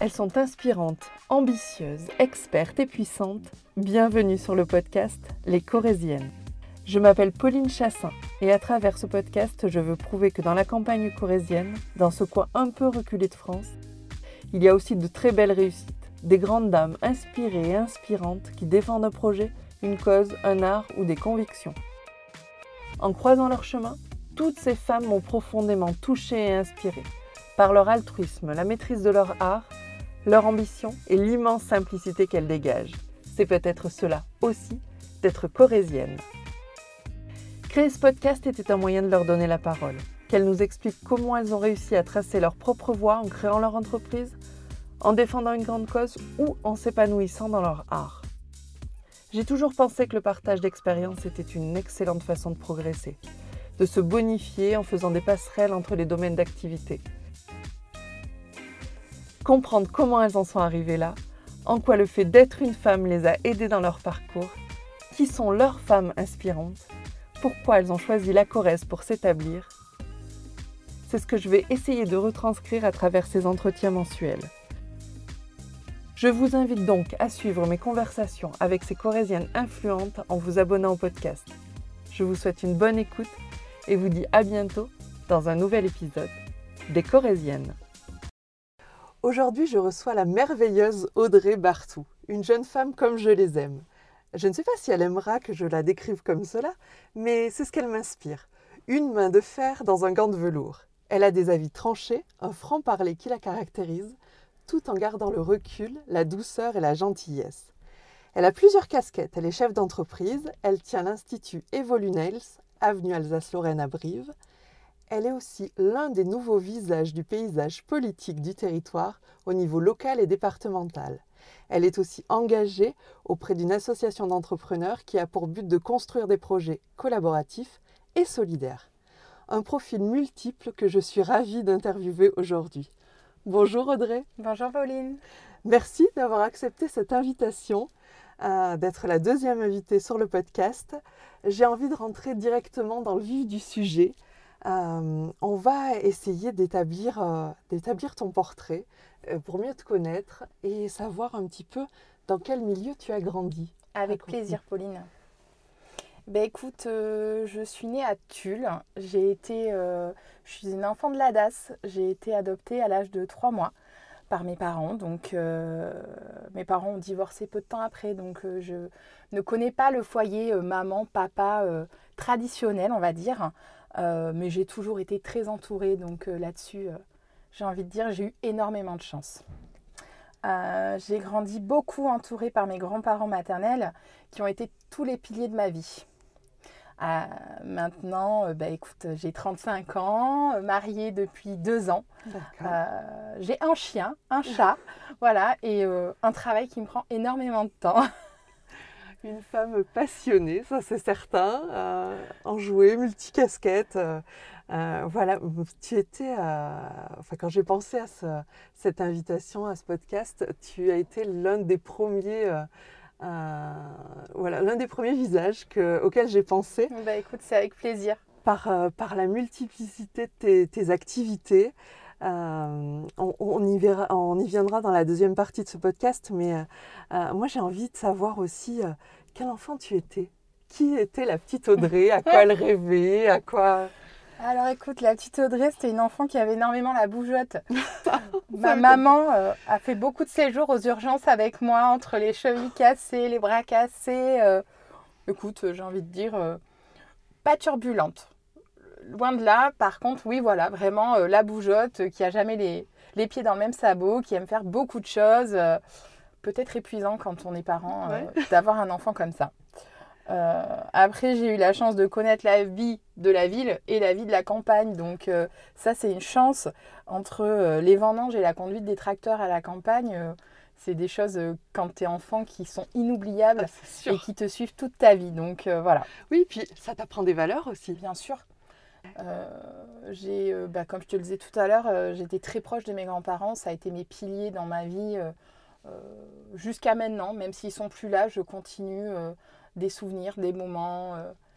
Elles sont inspirantes, ambitieuses, expertes et puissantes. Bienvenue sur le podcast Les Corésiennes. Je m'appelle Pauline Chassin et à travers ce podcast, je veux prouver que dans la campagne corésienne, dans ce coin un peu reculé de France, il y a aussi de très belles réussites, des grandes dames inspirées et inspirantes qui défendent un projet, une cause, un art ou des convictions. En croisant leur chemin, toutes ces femmes m'ont profondément touchée et inspirée par leur altruisme, la maîtrise de leur art leur ambition et l'immense simplicité qu'elles dégagent. C'est peut-être cela aussi d'être corésienne. Créer ce podcast était un moyen de leur donner la parole, qu'elles nous expliquent comment elles ont réussi à tracer leur propre voie en créant leur entreprise, en défendant une grande cause ou en s'épanouissant dans leur art. J'ai toujours pensé que le partage d'expériences était une excellente façon de progresser, de se bonifier en faisant des passerelles entre les domaines d'activité, comprendre comment elles en sont arrivées là, en quoi le fait d'être une femme les a aidées dans leur parcours, qui sont leurs femmes inspirantes, pourquoi elles ont choisi la Corrèze pour s'établir. C'est ce que je vais essayer de retranscrire à travers ces entretiens mensuels. Je vous invite donc à suivre mes conversations avec ces Corésiennes influentes en vous abonnant au podcast. Je vous souhaite une bonne écoute et vous dis à bientôt dans un nouvel épisode des Corésiennes. Aujourd'hui, je reçois la merveilleuse Audrey Bartou, une jeune femme comme je les aime. Je ne sais pas si elle aimera que je la décrive comme cela, mais c'est ce qu'elle m'inspire. Une main de fer dans un gant de velours. Elle a des avis tranchés, un franc-parler qui la caractérise, tout en gardant le recul, la douceur et la gentillesse. Elle a plusieurs casquettes. Elle est chef d'entreprise. Elle tient l'Institut Evolunails, avenue Alsace-Lorraine à Brive. Elle est aussi l'un des nouveaux visages du paysage politique du territoire au niveau local et départemental. Elle est aussi engagée auprès d'une association d'entrepreneurs qui a pour but de construire des projets collaboratifs et solidaires. Un profil multiple que je suis ravie d'interviewer aujourd'hui. Bonjour Audrey. Bonjour Pauline. Merci d'avoir accepté cette invitation, euh, d'être la deuxième invitée sur le podcast. J'ai envie de rentrer directement dans le vif du sujet euh, on va essayer d'établir, euh, ton portrait euh, pour mieux te connaître et savoir un petit peu dans quel milieu tu as grandi. Avec plaisir, Pauline. Ben écoute, je suis née à Tulle. J'ai été, je suis une enfant de la DAS. J'ai été adoptée à l'âge de 3 mois par mes parents. Donc, mes parents ont divorcé peu de temps après. Donc, je ne connais pas le foyer maman, papa traditionnel, on va dire. Euh, mais j'ai toujours été très entourée, donc euh, là-dessus, euh, j'ai envie de dire, j'ai eu énormément de chance. j'ai grandi beaucoup entourée par mes grands-parents maternels qui ont été tous les piliers de ma vie. maintenant, bah, écoute, j'ai 35 ans, mariée depuis deux ans. j'ai un chien, un chat, voilà, et un travail qui me prend énormément de temps. une femme passionnée, ça c'est certain, euh, enjouée, multicasquette. Euh, euh, voilà, tu étais, enfin quand j'ai pensé à cette invitation, à ce podcast, tu as été l'un des premiers, voilà, l'un des premiers visages que, auxquels j'ai pensé. Bah écoute, c'est avec plaisir. Par, par la multiplicité de tes, tes activités. Euh, on, y verra, on, y viendra dans la deuxième partie de ce podcast, mais euh, euh, moi j'ai envie de savoir aussi quel enfant tu étais. Qui était la petite Audrey? À quoi elle rêvait? À quoi? Alors écoute, la petite Audrey, c'était une enfant qui avait énormément la bougeotte. Ma maman a fait beaucoup de séjours aux urgences avec moi, entre les chevilles cassées, les bras cassés. écoute, j'ai envie de dire, pas turbulente loin de là. Par contre, oui, voilà, vraiment euh, la bougeotte euh, qui a jamais les, pieds dans le même sabot, qui aime faire beaucoup de choses. Euh, peut-être épuisant quand on est parent d'avoir un enfant comme ça. après, j'ai eu la chance de connaître la vie de la ville et la vie de la campagne. Donc, ça, c'est une chance entre les vendanges et la conduite des tracteurs à la campagne. c'est des choses, quand tu es enfant, qui sont inoubliables ah, et qui te suivent toute ta vie. Donc, voilà. Oui, puis ça t'apprend des valeurs aussi. Bien sûr. Euh, j'ai, euh, bah, comme je te le disais tout à l'heure, euh, j'étais très proche de mes grands-parents. Ça a été mes piliers dans ma vie jusqu'à maintenant. Même s'ils sont plus là, je continue des souvenirs, des moments.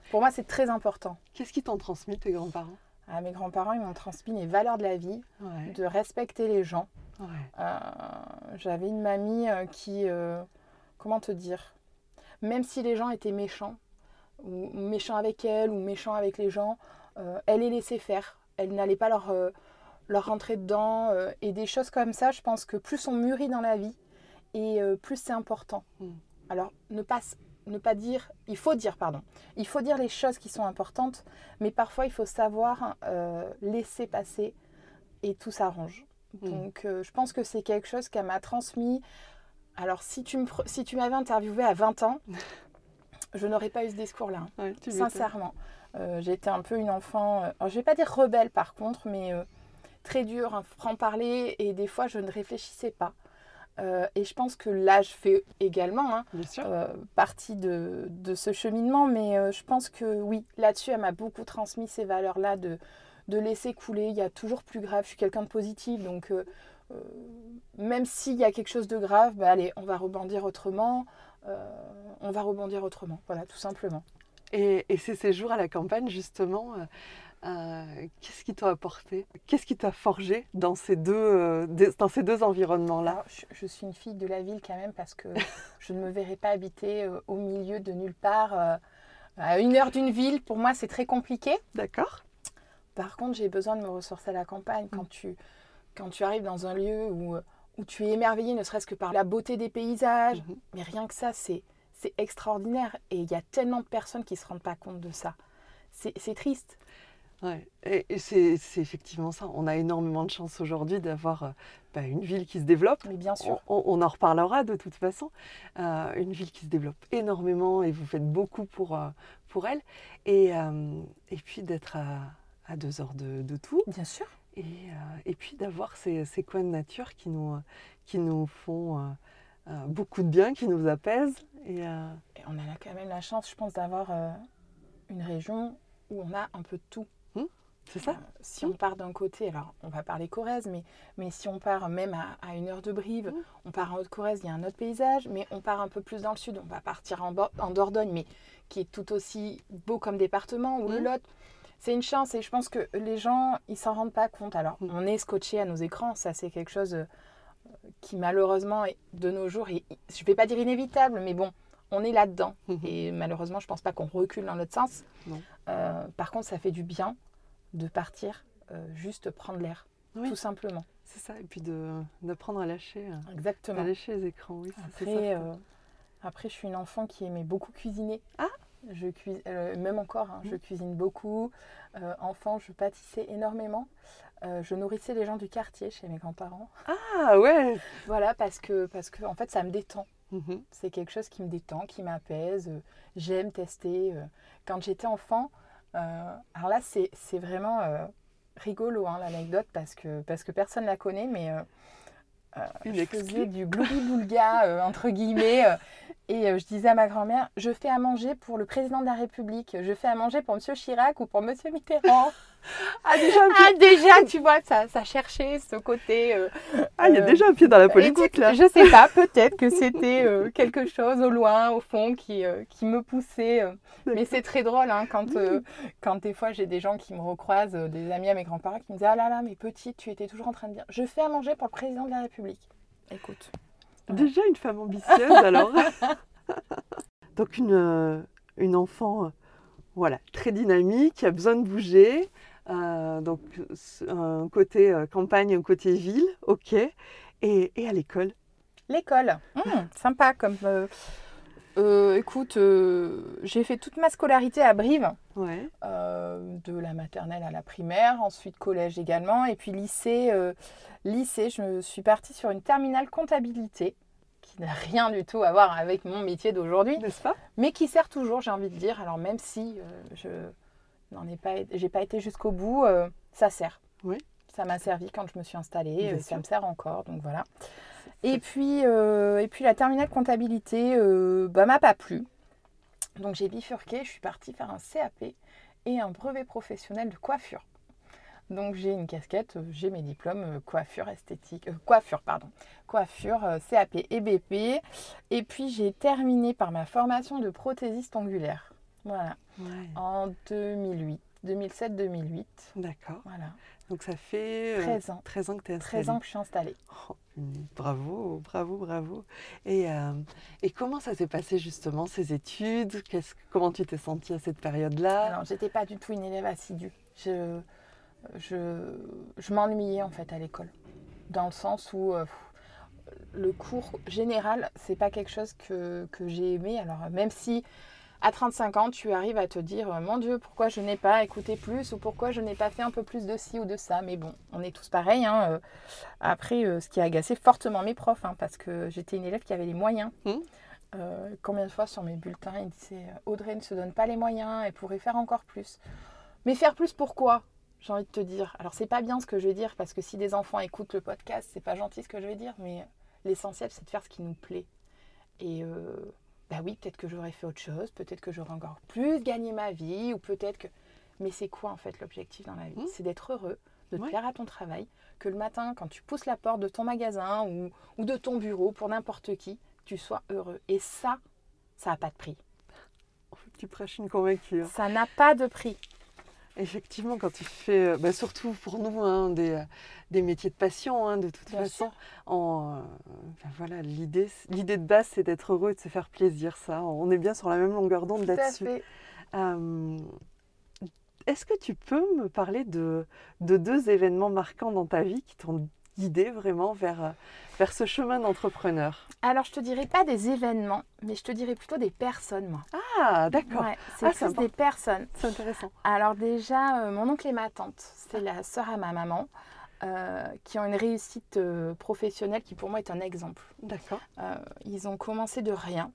Pour moi, c'est très important. Qu'est-ce qui t'ont transmis tes grands-parents? Ah, Mes grands-parents, ils m'ont transmis les valeurs de la vie, de respecter les gens, Euh, j'avais une mamie euh, qui, comment te dire, même si les gens étaient méchants, ou méchants avec elle, ou méchants avec les gens, elle les laissait faire. Elle n'allait pas leur, leur rentrer dedans. et des choses comme ça, je pense que plus on mûrit dans la vie, et plus c'est important. Mm. Alors, ne pas ne pas dire, il faut dire, pardon, il faut dire les choses qui sont importantes, mais parfois il faut savoir euh, laisser passer et tout s'arrange. Hmm. Donc euh, je pense que c'est quelque chose qu'elle m'a transmis. Alors si tu, si tu m'avais interviewé à 20 ans, je n'aurais pas eu ce discours-là, hein. sincèrement. Euh, J'étais un peu une enfant, alors, je vais pas dire rebelle par contre, mais très dure, un franc-parler, et des fois je ne réfléchissais pas. Euh, et je pense que l'âge fait également hein, euh, partie de, de, ce cheminement. Mais euh, je pense que oui, là-dessus, elle m'a beaucoup transmis ces valeurs-là de, de laisser couler. Il y a toujours plus grave. Je suis quelqu'un de positif. Donc, même s'il y a quelque chose de grave, bah, allez, on va rebondir autrement. on va rebondir autrement. Voilà, tout simplement. Et, et ces séjours à la campagne, justement, euh, qu'est-ce qui t'a apporté? Qu'est-ce qui t'a forgé dans ces deux, euh, dans ces deux environnements-là? Je, suis une fille de la ville quand même parce que je ne me verrais pas habiter euh, au milieu de nulle part. à une heure d'une ville, pour moi, c'est très compliqué. D'accord. Par contre, j'ai besoin de me ressourcer à la campagne. Quand, mm. tu, quand tu arrives dans un lieu où, où tu es émerveillé, ne serait-ce que par la beauté des paysages, mm-hmm. mais rien que ça, c'est extraordinaire. Et il y a tellement de personnes qui ne se rendent pas compte de ça. C'est triste. Ouais. Et, c'est effectivement ça. On a énormément de chance aujourd'hui d'avoir euh, bah, une ville qui se développe. Mais bien sûr. On, en reparlera de toute façon. Euh, une ville qui se développe énormément et vous faites beaucoup pour, euh, pour elle. Et, et puis d'être à, deux heures de, de, tout. Bien sûr. Et, et puis d'avoir ces, ces, coins de nature qui nous, qui nous font beaucoup de bien, qui nous apaisent. Et, et, on a quand même la chance, je pense, d'avoir une région où on a un peu de tout. C'est ça. Euh, si on part d'un côté, alors on va parler Corrèze, mais, mais si on part même à, une heure de Brive, mmh. on part en Haute-Corrèze, il y a un autre paysage, mais on part un peu plus dans le sud, on va partir en, en Dordogne, mais qui est tout aussi beau comme département, ou le mmh. Lot. C'est une chance et je pense que les gens, ils s'en rendent pas compte. Alors, on est scotché à nos écrans, ça c'est quelque chose euh, qui malheureusement, de nos jours, est, je ne vais pas dire inévitable, mais bon, on est là-dedans. Et malheureusement, je ne pense pas qu'on recule dans l'autre sens. Euh, par contre, ça fait du bien de partir, euh, juste prendre l'air, tout simplement. C'est ça, et puis d'apprendre à lâcher, euh, Exactement. à lâcher les écrans. Oui, après, euh, après, je suis une enfant qui aimait beaucoup cuisiner. Ah je cuisine, même encore, hein, je mmh. cuisine beaucoup. enfant, je pâtissais énormément. je nourrissais les gens du quartier chez mes grands-parents. Ah ouais Voilà, parce que, parce que en fait, ça me détend. Mmh C'est quelque chose qui me détend, qui m'apaise. J'aime tester. Quand j'étais enfant, euh, alors là, c'est vraiment euh, rigolo hein, l'anecdote parce que, parce que personne ne la connaît, mais euh, je faisais du gloubi-boulga, entre guillemets, et je disais à ma grand-mère, je fais à manger pour le président de la République, je fais à manger pour M. Chirac ou pour M. Mitterrand. Ah déjà, ah, déjà tu vois, ça, ça cherchait ce côté. Euh, ah, il y a euh, déjà un pied dans la politique là. Je sais pas, peut-être que c'était euh, quelque chose au loin, au fond, qui, qui me poussait. mais c'est très drôle hein, quand, quand des fois j'ai des gens qui me recroisent, des amis à mes grands-parents qui me disent Ah là là, mais petite, tu étais toujours en train de dire Je fais à manger pour le président de la République. Écoute. Déjà une femme ambitieuse alors. Donc une, une enfant voilà, très dynamique, qui a besoin de bouger. Euh, donc un côté euh, campagne, un côté ville, ok. Et, à l'école? L'école, hmm, sympa comme... Euh, écoute, j'ai fait toute ma scolarité à Brive, ouais. de la maternelle à la primaire, ensuite collège également, et puis lycée. lycée, je suis partie sur une terminale comptabilité qui n'a rien du tout à voir avec mon métier d'aujourd'hui, n'est-ce pas? Mais qui sert toujours, j'ai envie de dire. Alors même si je n'en ai pas, j'ai pas été jusqu'au bout, euh, ça sert. Oui. Ça m'a servi quand je me suis installée, euh, ça me sert encore, donc voilà. Et puis, euh, et puis la terminale comptabilité, bah, m'a pas plu. Donc j'ai bifurqué, je suis partie faire un CAP et un brevet professionnel de coiffure. Donc j'ai une casquette, j'ai mes diplômes coiffure esthétique, coiffure pardon, coiffure, CAP et BP. Et puis j'ai terminé par ma formation de prothésiste ongulaire. Voilà. En 2008. 2007-2008. D'accord. Voilà. Donc ça fait 13 ans. 13 ans que tu es installée. 13 ans que je suis installée. Oh, bravo, bravo, bravo. Et, et comment ça s'est passé justement ces études? Comment tu t'es sentie à cette période-là? Alors, j'étais pas du tout une élève assidue. Je, je, je m'ennuyais en fait à l'école. Dans le sens où le cours général, c'est pas quelque chose que, que j'ai aimé. Alors, même si à 35 ans, tu arrives à te dire Mon Dieu, pourquoi je n'ai pas écouté plus ou pourquoi je n'ai pas fait un peu plus de ci ou de ça? Mais bon, on est tous pareils. Hein, euh. Après, euh, ce qui a agacé fortement mes profs, hein, parce que j'étais une élève qui avait les moyens. Mmh. Euh, combien de fois sur mes bulletins, ils disaient Audrey ne se donne pas les moyens, elle pourrait faire encore plus. Mais faire plus pourquoi? J'ai envie de te dire. Alors, c'est pas bien ce que je vais dire, parce que si des enfants écoutent le podcast, c'est pas gentil ce que je vais dire, mais l'essentiel, c'est de faire ce qui nous plaît. Et bah oui, peut-être que j'aurais fait autre chose, peut-être que j'aurais encore plus gagné ma vie, ou peut-être que... Mais c'est quoi en fait l'objectif dans la vie? Mmh. C'est d'être heureux, de te plaire à ton travail, que le matin, quand tu pousses la porte de ton magasin ou, ou de ton bureau pour n'importe qui, tu sois heureux. Et ça, ça n'a pas de prix. Tu prêches une convaincue. Ça n'a pas de prix. Effectivement, quand tu fais, euh, bah, surtout pour nous, hein, des, euh, des, métiers de passion, hein, de toute façon, en, euh, voilà, l'idée, l'idée de base, c'est d'être heureux et de se faire plaisir. Ça, on est bien sur la même longueur d'onde là-dessus. est-ce que tu peux me parler de, de deux événements marquants dans ta vie qui t'ont guidé vraiment vers, euh, vers ce chemin d'entrepreneur Alors, je te dirais pas des événements, mais je te dirais plutôt des personnes, moi. Ah, d'accord. c'est ah, des personnes. C'est intéressant. Alors déjà, euh, mon oncle et ma tante, c'est la sœur à ma maman. Euh, qui ont une réussite professionnelle qui pour moi est un exemple. D'accord. ils ont commencé de rien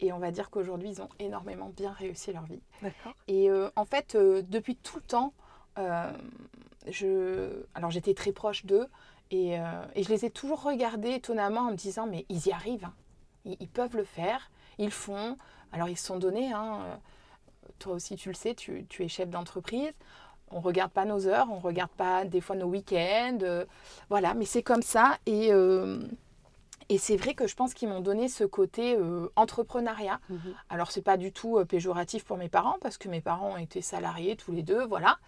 et on va dire qu'aujourd'hui ils ont énormément bien réussi leur vie. D'accord. Et en fait, depuis tout le temps, je... alors j'étais très proche d'eux, euh, et, je les ai toujours regardés étonnamment en me disant, mais ils y arrivent, hein. ils, peuvent le faire, ils font. Alors ils se sont donnés, hein. Euh, toi aussi tu le sais, tu, es chef d'entreprise. On ne regarde pas nos heures, on ne regarde pas des fois nos week-ends. Euh, voilà, mais c'est comme ça. Et, et c'est vrai que je pense qu'ils m'ont donné ce côté entrepreneuriat. Alors, mhm. Alors, c'est pas du tout péjoratif pour mes parents, parce que mes parents ont été salariés tous les deux, voilà.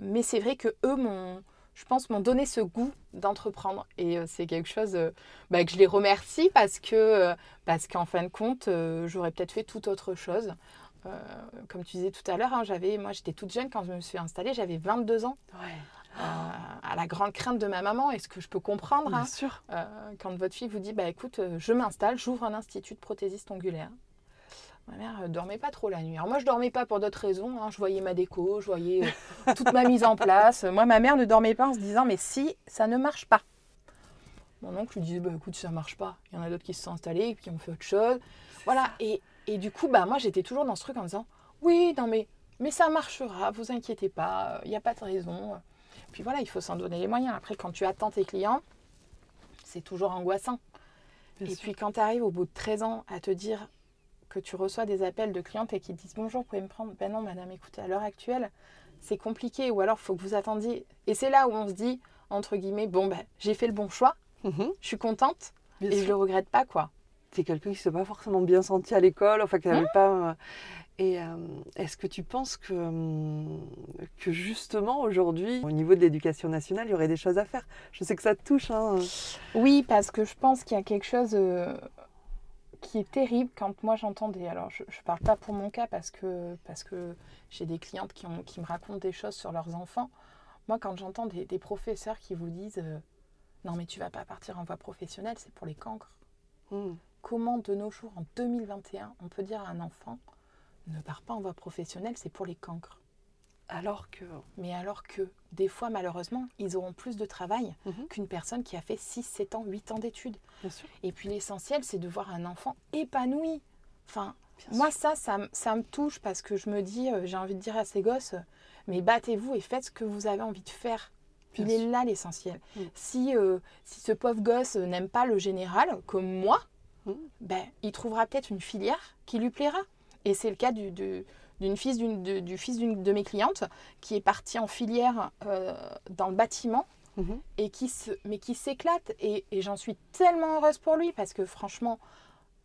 mais c'est vrai que eux m'ont je pense, m'ont donné ce goût d'entreprendre. Et euh, c'est quelque chose euh, bah, que je les remercie parce que, euh, parce qu'en fin de compte, j'aurais peut-être fait tout autre chose. comme tu disais tout à l'heure, hein, j'avais, moi j'étais toute jeune quand je me suis installée, j'avais 22 ans. à la grande crainte de ma maman, est-ce que je peux comprendre Bien hein, sûr. quand votre fille vous dit, bah écoute, je m'installe, j'ouvre un institut de prothésiste ongulaire. Ma mère ne dormait pas trop la nuit. Alors moi, je dormais pas pour d'autres raisons. Hein. Je voyais ma déco, je voyais euh, toute ma mise en place. Moi, ma mère ne dormait pas en se disant, mais si, ça ne marche pas. Mon oncle lui disait, bah, écoute, ça marche pas. Il y en a d'autres qui se sont installés et qui ont fait autre chose. Voilà. Et, et, du coup, bah, moi, j'étais toujours dans ce truc en disant, oui, non, mais, mais ça marchera, vous inquiétez pas, il n'y a pas de raison. Puis voilà, il faut s'en donner les moyens. Après, quand tu attends tes clients, c'est toujours angoissant. et puis quand tu arrives au bout de 13 ans à te dire, que tu reçois des appels de clientes et qui te disent bonjour, vous pouvez me prendre Ben non, madame, écoutez, à l'heure actuelle, c'est compliqué ou alors il faut que vous attendiez. Et c'est là où on se dit, entre guillemets, bon, ben, j'ai fait le bon choix, mhm. je suis contente et je le regrette pas, quoi. C'est quelqu'un qui ne s'est pas forcément bien senti à l'école, enfin qui n'avait mmh. pas. Euh, et euh, est-ce que tu penses que, hum, que justement aujourd'hui, au niveau de l'éducation nationale, il y aurait des choses à faire? Je sais que ça te touche. Hein. Oui, parce que je pense qu'il y a quelque chose. Euh, qui est terrible quand moi j'entends des. Alors, je ne parle pas pour mon cas parce que, parce que j'ai des clientes qui, ont, qui me racontent des choses sur leurs enfants. Moi, quand j'entends des, professeurs qui vous disent euh, Non, mais tu vas pas partir en voie professionnelle, c'est pour les cancres. Hmm. Comment, de nos jours, en 2021, on peut dire à un enfant Ne pars pas en voie professionnelle, c'est pour les cancres? Alors que. Mais alors que, des fois, malheureusement, ils auront plus de travail mhm. qu'une personne qui a fait 6, 7 ans, 8 ans d'études. Et puis l'essentiel, c'est de voir un enfant épanoui. Enfin, moi, ça, ça, me touche parce que je me dis, euh, j'ai envie de dire à ces gosses, mais battez-vous et faites ce que vous avez envie de faire. Il est là l'essentiel. Mm. Si, euh, si ce pauvre gosse n'aime pas le général, comme moi, mm. ben, il trouvera peut-être une filière qui lui plaira. Et c'est le cas du, du, d'une fils du fils d'une de mes clientes qui est parti en filière euh, dans le bâtiment mhm. et qui se, mais qui s'éclate et, j'en suis tellement heureuse pour lui parce que franchement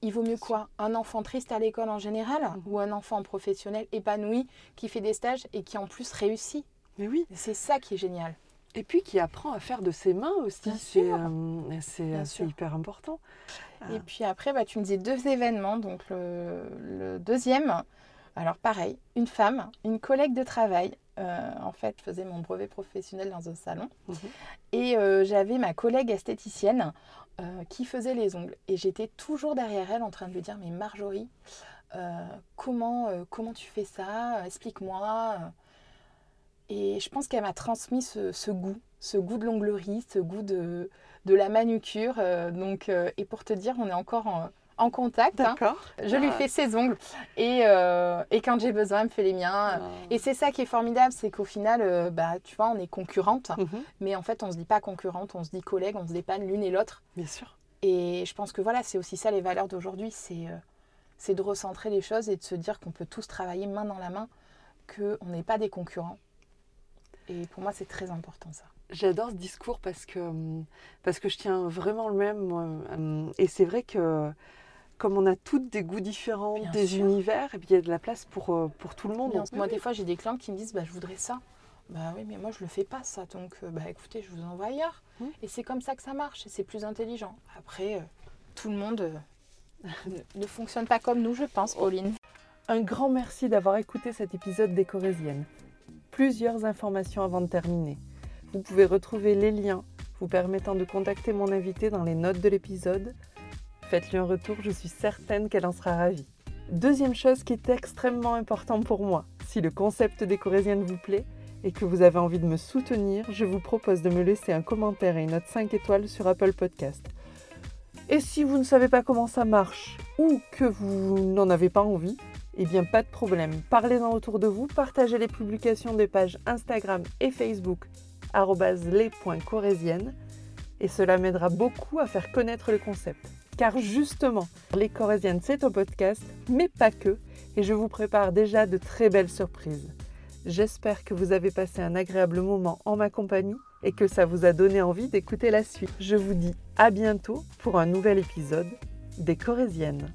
il vaut mieux quoi? Un enfant triste à l'école en général mhm. ou un enfant professionnel épanoui qui fait des stages et qui en plus réussit Mais oui. C'est ça qui est génial. Et puis qui apprend à faire de ses mains aussi. C'est euh, sûr. hyper important. Et puis après, bah, tu me disais deux événements. Donc le, le deuxième, alors pareil, une femme, une collègue de travail. euh, en fait, je faisais mon brevet professionnel dans un salon. Mhm. Et euh, j'avais ma collègue esthéticienne euh, qui faisait les ongles. Et j'étais toujours derrière elle en train de lui dire, mais Marjorie, comment, comment tu fais ça? Explique-moi. Et je pense qu'elle m'a transmis ce, ce goût, ce goût de l'onglerie, ce goût de, de la manucure. donc, et pour te dire, on est encore en, en contact. hein. Je lui Ah. fais ses ongles. Et, euh, et quand j'ai besoin, elle me fait les miens. Ah. Et c'est ça qui est formidable, c'est qu'au final, euh, bah, tu vois, on est concurrentes. Mhm, Mais en fait, on se dit pas concurrente, on se dit collègue, on se dépanne l'une et l'autre. Bien sûr. Et je pense que voilà, c'est aussi ça les valeurs d'aujourd'hui, c'est euh, de recentrer les choses et de se dire qu'on peut tous travailler main dans la main, qu'on n'est pas des concurrents. Et pour moi, c'est très important ça. J'adore ce discours parce que, hum, parce que je tiens vraiment le même. Hum, Et c'est vrai que comme on a toutes des goûts différents, Bien des sûr. univers, et puis il y a de la place pour, euh, pour tout le monde. Bien, Moi, des fois, j'ai des clients qui me disent bah, Je voudrais ça. Bah oui, mais moi, je le fais pas ça. Donc, euh, bah écoutez, je vous envoie ailleurs. Et c'est comme ça que ça marche. Et c'est plus intelligent. Après, euh, tout le monde euh, ne, ne fonctionne pas comme nous, je pense, Pauline. Un grand merci d'avoir écouté cet épisode des Corésiennes. Plusieurs informations avant de terminer. Vous pouvez retrouver les liens vous permettant de contacter mon invité dans les notes de l'épisode. Faites-lui un retour, je suis certaine qu'elle en sera ravie. Deuxième chose qui est extrêmement important pour moi, si le concept des Corésiennes vous plaît et que vous avez envie de me soutenir, je vous propose de me laisser un commentaire et une note 5 étoiles sur Apple Podcast. Et si vous ne savez pas comment ça marche ou que vous n'en avez pas envie, eh bien pas de problème. Parlez-en autour de vous, partagez les publications des pages Instagram et Facebook les.corésiennes et cela m'aidera beaucoup à faire connaître le concept. Car justement, Les Corésiennes c'est un podcast, mais pas que, et je vous prépare déjà de très belles surprises. J'espère que vous avez passé un agréable moment en ma compagnie et que ça vous a donné envie d'écouter la suite. Je vous dis à bientôt pour un nouvel épisode des Corésiennes.